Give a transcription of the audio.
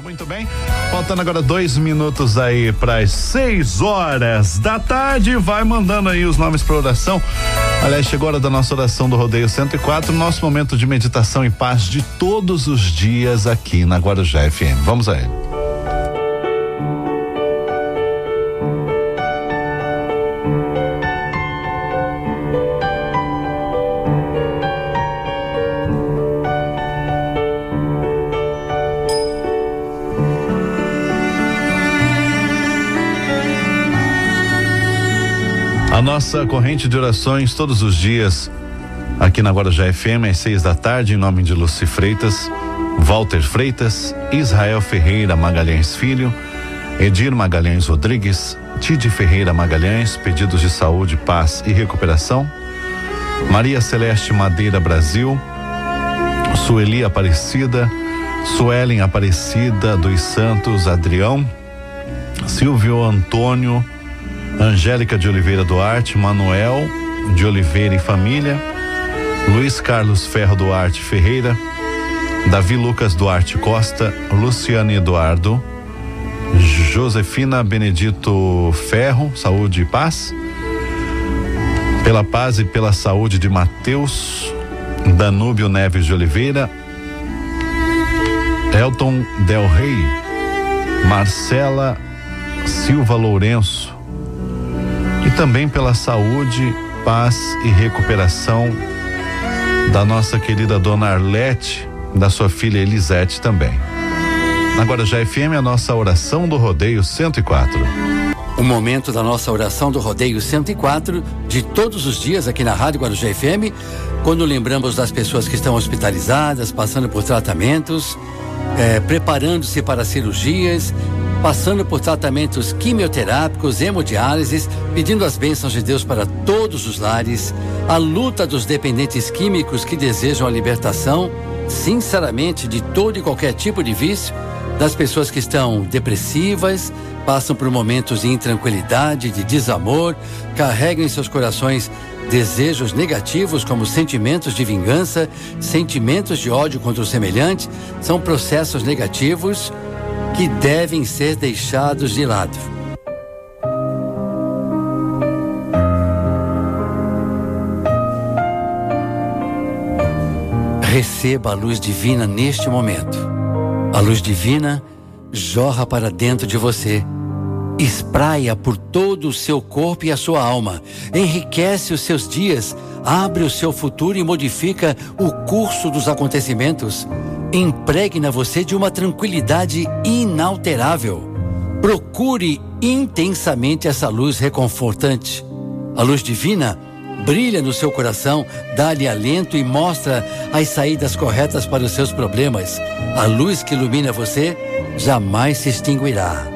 Muito bem, faltando agora dois minutos aí para as seis horas da tarde, vai mandando aí os nomes para oração. Aliás, chegou a hora da nossa oração do Rodeio 104, nosso momento de meditação e paz de todos os dias aqui na Guarujá FM. Vamos a ele. A nossa corrente de orações todos os dias aqui na Guarujá FM às seis da tarde, em nome de Luci Freitas, Walter Freitas, Israel Ferreira Magalhães Filho, Edir Magalhães Rodrigues, Tide Ferreira Magalhães, pedidos de saúde, paz e recuperação, Maria Celeste Madeira Brasil, Sueli Aparecida, Suelen Aparecida dos Santos Adrião, Silvio Antônio Angélica de Oliveira Duarte, Manuel de Oliveira e família, Luiz Carlos Ferro Duarte Ferreira, Davi Lucas Duarte Costa, Luciane Eduardo, Josefina Benedito Ferro, saúde e paz. Pela paz e pela saúde de Mateus Danúbio Neves de Oliveira, Elton Del Rey, Marcela Silva Lourenço, e também pela saúde, paz e recuperação da nossa querida dona Arlete, da sua filha Elisete também. Agora já FM a nossa oração do rodeio 104. O momento da nossa oração do rodeio 104 de todos os dias aqui na Rádio Guarujá FM, quando lembramos das pessoas que estão hospitalizadas, passando por tratamentos, eh, preparando-se para cirurgias, passando por tratamentos quimioterápicos, hemodiálises, pedindo as bênçãos de Deus para todos os lares, a luta dos dependentes químicos que desejam a libertação, sinceramente, de todo e qualquer tipo de vício, das pessoas que estão depressivas, passam por momentos de intranquilidade, de desamor, carregam em seus corações desejos negativos como sentimentos de vingança, sentimentos de ódio contra o semelhante, são processos negativos que devem ser deixados de lado. Receba a luz divina neste momento. A luz divina jorra para dentro de você. Espraia por todo o seu corpo e a sua alma. Enriquece os seus dias, abre o seu futuro e modifica o curso dos acontecimentos impregna você de uma tranquilidade inalterável. Procure intensamente essa luz reconfortante. A luz divina brilha no seu coração, dá-lhe alento e mostra as saídas corretas para os seus problemas. A luz que ilumina você jamais se extinguirá.